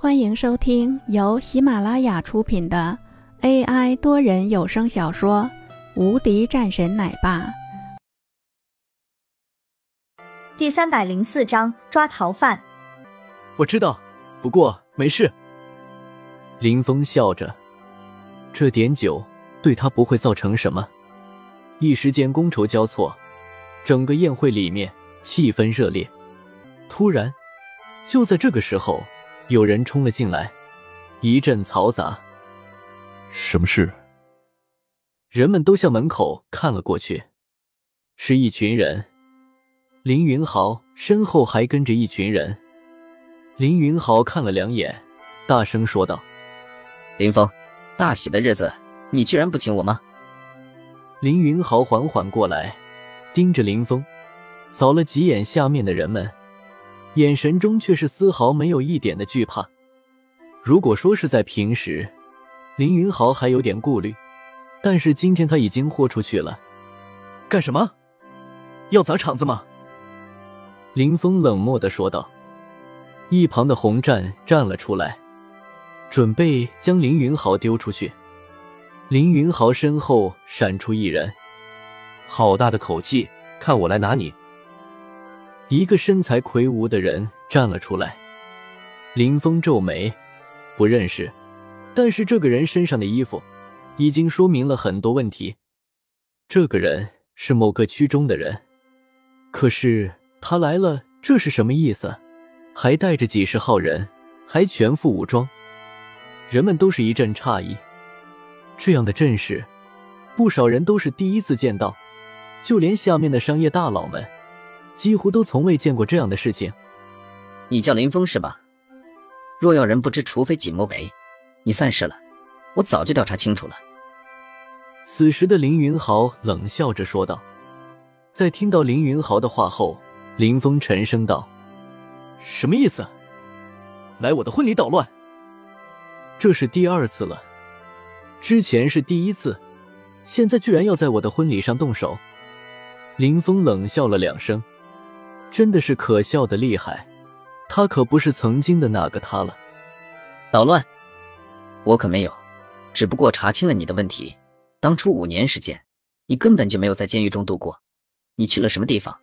欢迎收听由喜马拉雅出品的 AI 多人有声小说《无敌战神奶爸》第三百零四章抓逃犯。我知道，不过没事。林峰笑着，这点酒对他不会造成什么。一时间觥筹交错，整个宴会里面气氛热烈。突然，就在这个时候。有人冲了进来，一阵嘈杂。什么事？人们都向门口看了过去，是一群人。林云豪身后还跟着一群人。林云豪看了两眼，大声说道：“林峰，大喜的日子，你居然不请我吗？”林云豪缓缓过来，盯着林峰，扫了几眼下面的人们。眼神中却是丝毫没有一点的惧怕。如果说是在平时，林云豪还有点顾虑，但是今天他已经豁出去了。干什么？要砸场子吗？林峰冷漠的说道。一旁的洪战站了出来，准备将林云豪丢出去。林云豪身后闪出一人，好大的口气！看我来拿你！一个身材魁梧的人站了出来，林峰皱眉，不认识。但是这个人身上的衣服，已经说明了很多问题。这个人是某个区中的人，可是他来了，这是什么意思？还带着几十号人，还全副武装，人们都是一阵诧异。这样的阵势，不少人都是第一次见到，就连下面的商业大佬们。几乎都从未见过这样的事情。你叫林峰是吧？若要人不知，除非己莫为。你犯事了，我早就调查清楚了。此时的林云豪冷笑着说道。在听到林云豪的话后，林峰沉声道：“什么意思？来我的婚礼捣乱？这是第二次了，之前是第一次，现在居然要在我的婚礼上动手。”林峰冷笑了两声。真的是可笑的厉害，他可不是曾经的那个他了。捣乱，我可没有，只不过查清了你的问题。当初五年时间，你根本就没有在监狱中度过，你去了什么地方？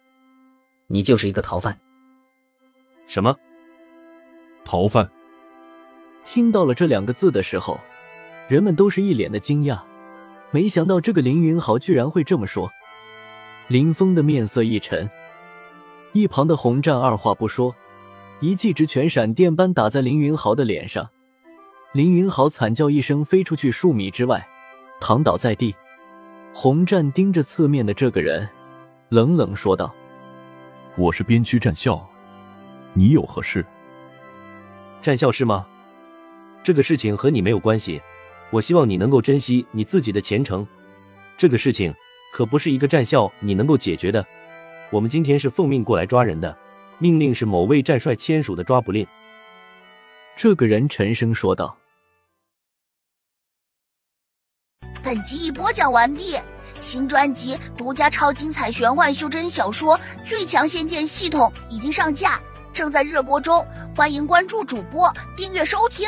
你就是一个逃犯。什么？逃犯？听到了这两个字的时候，人们都是一脸的惊讶，没想到这个林云豪居然会这么说。林峰的面色一沉。一旁的洪战二话不说，一记直拳闪电般打在林云豪的脸上，林云豪惨叫一声，飞出去数米之外，躺倒在地。洪战盯着侧面的这个人，冷冷说道：“我是边区战校，你有何事？战校是吗？这个事情和你没有关系。我希望你能够珍惜你自己的前程。这个事情可不是一个战校你能够解决的。”我们今天是奉命过来抓人的，命令是某位战帅签署的抓捕令。这个人沉声说道。本集已播讲完毕，新专辑独家超精彩玄幻修真小说《最强仙剑系统》已经上架，正在热播中，欢迎关注主播，订阅收听。